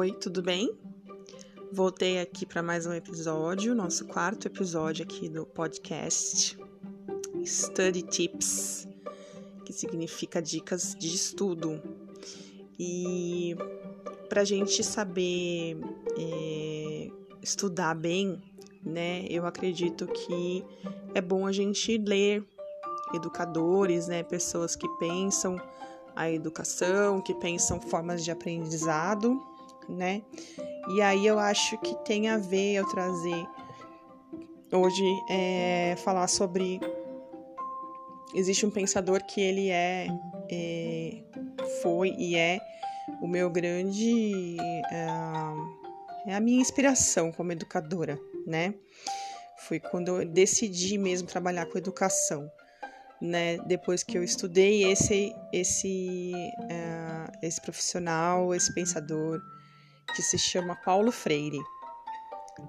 Oi, tudo bem? Voltei aqui para mais um episódio, nosso quarto episódio aqui do podcast Study Tips, que significa dicas de estudo. E para a gente saber é, estudar bem, né, eu acredito que é bom a gente ler educadores, né, pessoas que pensam a educação, que pensam formas de aprendizado, né? E aí eu acho que tem a ver eu trazer hoje é, falar sobre existe um pensador que ele é, é foi e é o meu grande é, é a minha inspiração como educadora, né? Foi quando eu decidi mesmo trabalhar com educação né, depois que eu estudei esse esse uh, esse profissional, esse pensador que se chama Paulo Freire,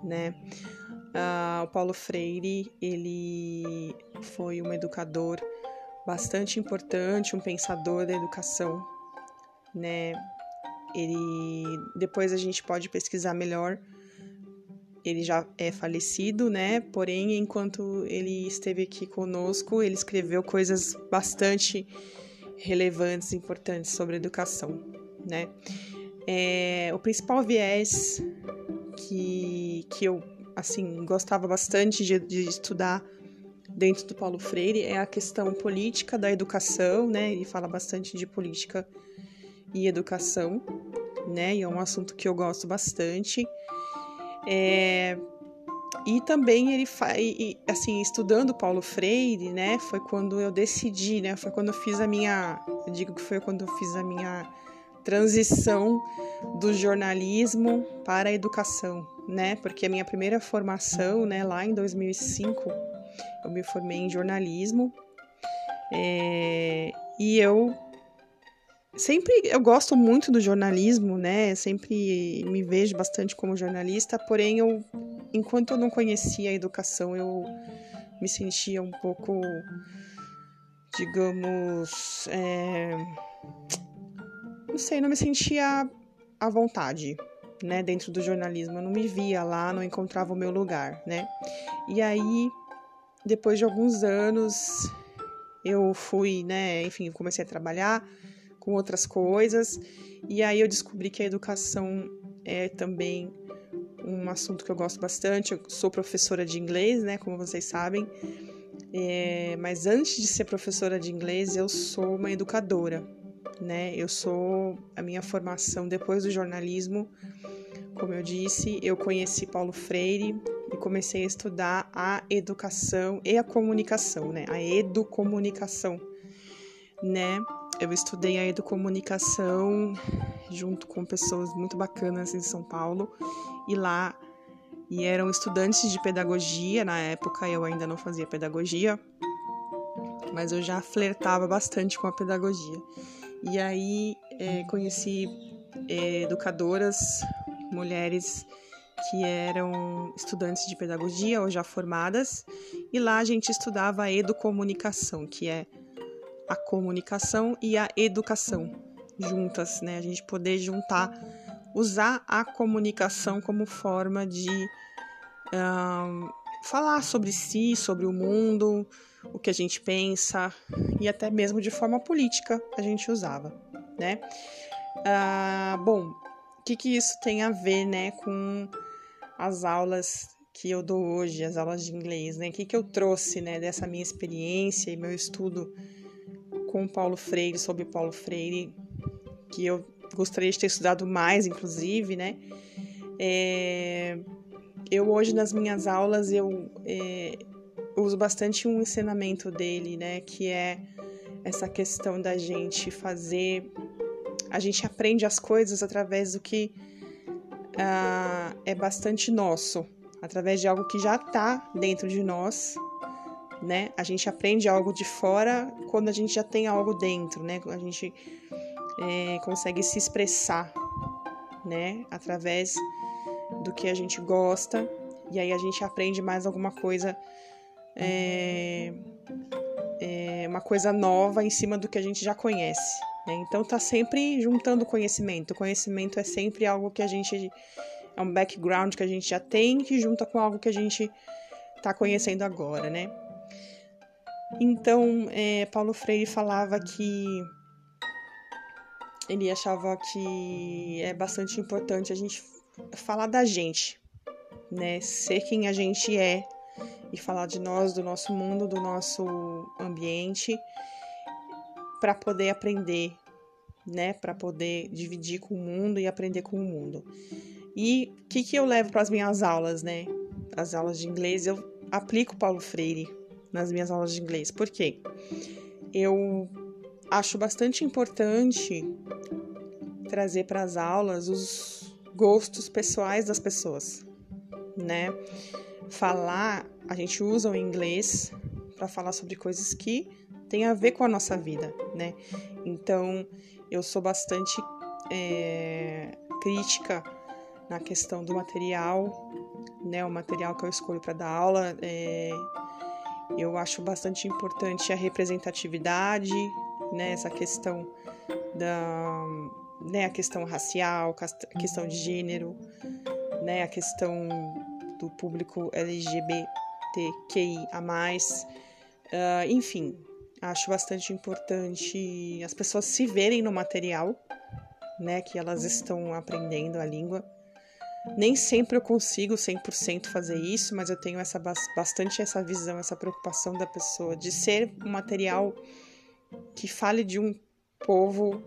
né? Uh, o Paulo Freire ele foi um educador bastante importante, um pensador da educação, né? Ele depois a gente pode pesquisar melhor ele já é falecido, né? Porém, enquanto ele esteve aqui conosco, ele escreveu coisas bastante relevantes, importantes sobre educação, né? É, o principal viés que, que eu, assim, gostava bastante de, de estudar dentro do Paulo Freire é a questão política da educação, né? Ele fala bastante de política e educação, né? E é um assunto que eu gosto bastante. É, e também ele faz, assim, estudando Paulo Freire, né, foi quando eu decidi, né, foi quando eu fiz a minha, eu digo que foi quando eu fiz a minha transição do jornalismo para a educação, né, porque a minha primeira formação, né, lá em 2005, eu me formei em jornalismo, é, e eu Sempre eu gosto muito do jornalismo, né? Sempre me vejo bastante como jornalista, porém eu enquanto eu não conhecia a educação, eu me sentia um pouco digamos, é... não sei, não me sentia à vontade, né, dentro do jornalismo. Eu não me via lá, não encontrava o meu lugar, né? E aí, depois de alguns anos, eu fui, né, enfim, comecei a trabalhar com outras coisas. E aí eu descobri que a educação é também um assunto que eu gosto bastante. Eu sou professora de inglês, né, como vocês sabem. É, mas antes de ser professora de inglês, eu sou uma educadora, né? Eu sou a minha formação depois do jornalismo. Como eu disse, eu conheci Paulo Freire e comecei a estudar a educação e a comunicação, né? A educomunicação, né? eu estudei a educomunicação junto com pessoas muito bacanas em São Paulo e lá e eram estudantes de pedagogia na época eu ainda não fazia pedagogia mas eu já flertava bastante com a pedagogia e aí é, conheci é, educadoras mulheres que eram estudantes de pedagogia ou já formadas e lá a gente estudava a educomunicação que é a comunicação e a educação juntas, né? A gente poder juntar, usar a comunicação como forma de falar sobre si, sobre o mundo, o que a gente pensa e até mesmo de forma política a gente usava, né? Uh, bom, o que, que isso tem a ver, né, com as aulas que eu dou hoje, as aulas de inglês, né? O que, que eu trouxe, né, dessa minha experiência e meu estudo com Paulo Freire, sobre Paulo Freire, que eu gostaria de ter estudado mais, inclusive, né? É, eu hoje nas minhas aulas eu é, uso bastante um ensinamento dele, né? Que é essa questão da gente fazer, a gente aprende as coisas através do que ah, é bastante nosso, através de algo que já está dentro de nós né? A gente aprende algo de fora quando a gente já tem algo dentro, né? A gente é, consegue se expressar, né? Através do que a gente gosta e aí a gente aprende mais alguma coisa, é, é, uma coisa nova em cima do que a gente já conhece, Né? Então tá sempre juntando conhecimento. O conhecimento é sempre algo que a gente é um background que a gente já tem que junta com algo que a gente está conhecendo agora, né? Então, é, Paulo Freire falava que ele achava que é bastante importante a gente falar da gente, né? Ser quem a gente é e falar de nós, do nosso mundo, do nosso ambiente, para poder aprender, né? Para poder dividir com o mundo e aprender com o mundo. E o que, que eu levo para as minhas aulas, né? As aulas de inglês, eu aplico Paulo Freire nas minhas aulas de inglês. Por quê? Eu acho bastante importante trazer para as aulas os gostos pessoais das pessoas, né? Falar, a gente usa o inglês para falar sobre coisas que têm a ver com a nossa vida, né? Então, eu sou bastante é, crítica na questão do material, né? O material que eu escolho para dar aula, é, eu acho bastante importante a representatividade, né? Essa questão da, né? A questão racial, a questão de gênero, né? A questão do público LGBTQI a mais, uh, enfim, acho bastante importante as pessoas se verem no material, né? Que elas estão aprendendo a língua nem sempre eu consigo 100% fazer isso, mas eu tenho essa bastante essa visão, essa preocupação da pessoa de ser um material que fale de um povo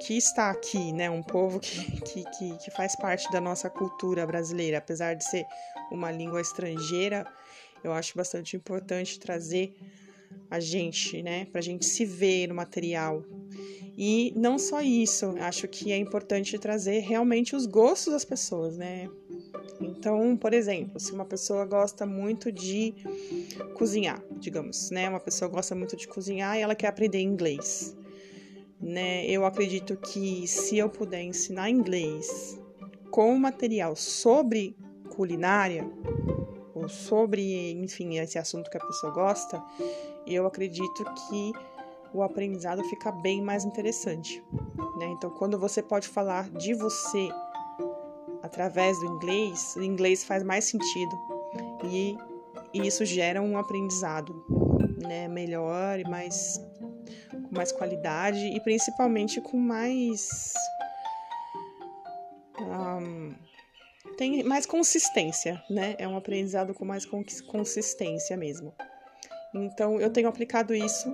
que está aqui, né? Um povo que, que, que, que faz parte da nossa cultura brasileira, apesar de ser uma língua estrangeira, eu acho bastante importante trazer a gente, né? Para a gente se ver no material. E não só isso, acho que é importante trazer realmente os gostos das pessoas, né? Então, por exemplo, se uma pessoa gosta muito de cozinhar, digamos, né? Uma pessoa gosta muito de cozinhar e ela quer aprender inglês, né? Eu acredito que se eu puder ensinar inglês com material sobre culinária ou sobre, enfim, esse assunto que a pessoa gosta, eu acredito que o aprendizado fica bem mais interessante. Né? Então, quando você pode falar de você através do inglês, o inglês faz mais sentido e, e isso gera um aprendizado né? melhor e mais mais qualidade e principalmente com mais um, tem mais consistência, né? É um aprendizado com mais consistência mesmo. Então, eu tenho aplicado isso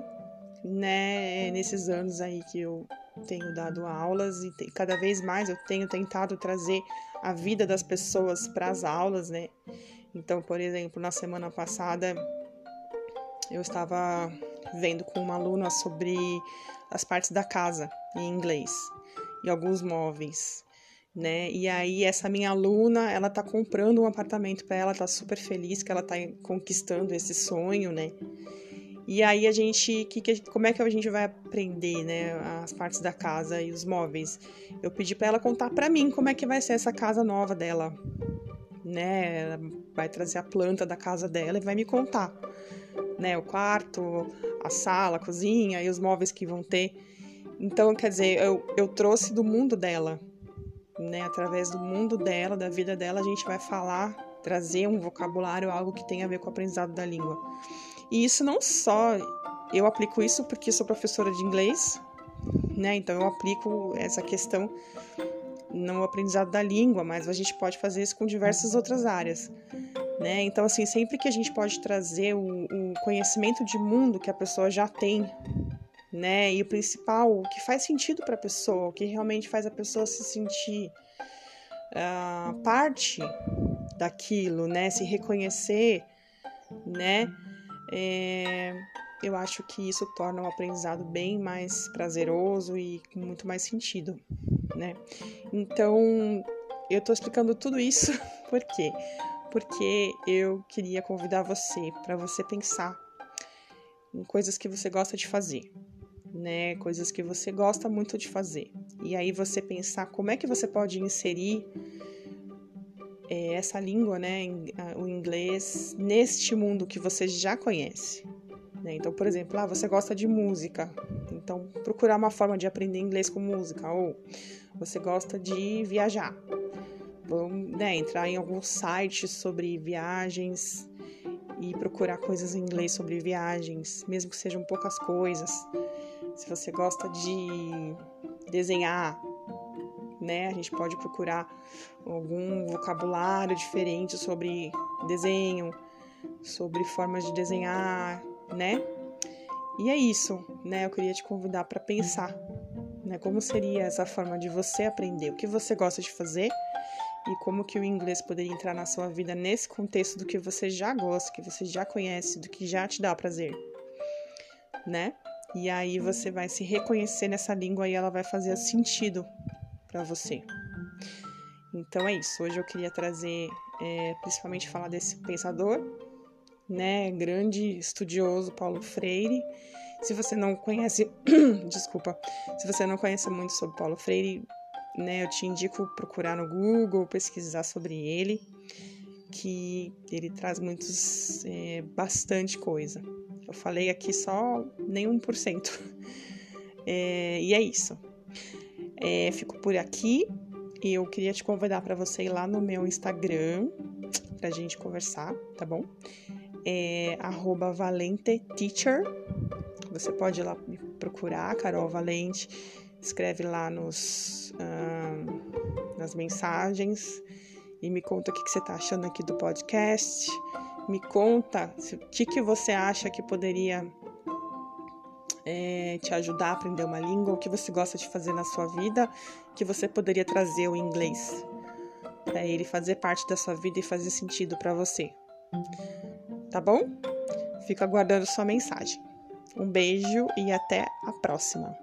né, nesses anos aí que eu tenho dado aulas e cada vez mais eu tenho tentado trazer a vida das pessoas para as aulas, né? Então, por exemplo, na semana passada eu estava vendo com uma aluna sobre as partes da casa em inglês e alguns móveis, né? E aí essa minha aluna, ela tá comprando um apartamento para ela, tá super feliz que ela tá conquistando esse sonho, né? E aí a gente, que, que, como é que a gente vai aprender, né, as partes da casa e os móveis? Eu pedi para ela contar para mim como é que vai ser essa casa nova dela, né? Ela vai trazer a planta da casa dela e vai me contar, né, o quarto, a sala, a cozinha e os móveis que vão ter. Então, quer dizer, eu, eu trouxe do mundo dela, né? Através do mundo dela, da vida dela, a gente vai falar, trazer um vocabulário, algo que tenha a ver com o aprendizado da língua. E isso não só eu aplico isso porque sou professora de inglês, né? Então eu aplico essa questão no aprendizado da língua, mas a gente pode fazer isso com diversas outras áreas, né? Então assim, sempre que a gente pode trazer o, o conhecimento de mundo que a pessoa já tem, né? E o principal, o que faz sentido para a pessoa, o que realmente faz a pessoa se sentir uh, parte daquilo, né? Se reconhecer, né? é, eu acho que isso torna o aprendizado bem mais prazeroso e com muito mais sentido, né? Então, eu estou explicando tudo isso por quê? Porque eu queria convidar você para você pensar em coisas que você gosta de fazer, né? Coisas que você gosta muito de fazer. E aí você pensar como é que você pode inserir é, essa língua, né, o inglês, neste mundo que você já conhece, Né? Então, por exemplo, ah, você gosta de música, então procurar uma forma de aprender inglês com música, ou você gosta de viajar, vamos né, entrar em alguns sites sobre viagens e procurar coisas em inglês sobre viagens, mesmo que sejam poucas coisas. Se você gosta de desenhar, né, a gente pode procurar algum vocabulário diferente sobre desenho, sobre formas de desenhar, né? E é isso, né? Eu queria te convidar para pensar, né? Como seria essa forma de você aprender, o que você gosta de fazer e como que o inglês poderia entrar na sua vida nesse contexto do que você já gosta, que você já conhece, do que já te dá prazer, né? E aí você vai se reconhecer nessa língua e ela vai fazer sentido para você. Então é isso. Hoje eu queria trazer, é, principalmente falar desse pensador né, grande estudioso Paulo Freire. Se você não conhece, desculpa, se você não conhece muito sobre Paulo Freire, né, eu te indico procurar no Google, pesquisar sobre ele, que ele traz muitos, é, bastante coisa. Eu falei aqui só nem 1%. É, e é isso. É, fico por aqui. e Eu queria te convidar para você ir lá no meu Instagram pra gente conversar, tá bom? é @valenteteacher. Você pode ir lá me procurar, Carol Valente. Escreve lá nos, nas mensagens e me conta o que, que você está achando aqui do podcast. Me conta o que, que você acha que poderia é, te ajudar a aprender uma língua, o que você gosta de fazer na sua vida, que você poderia trazer o inglês para ele fazer parte da sua vida e fazer sentido para você tá bom? Fico aguardando sua mensagem. Um beijo e até a próxima.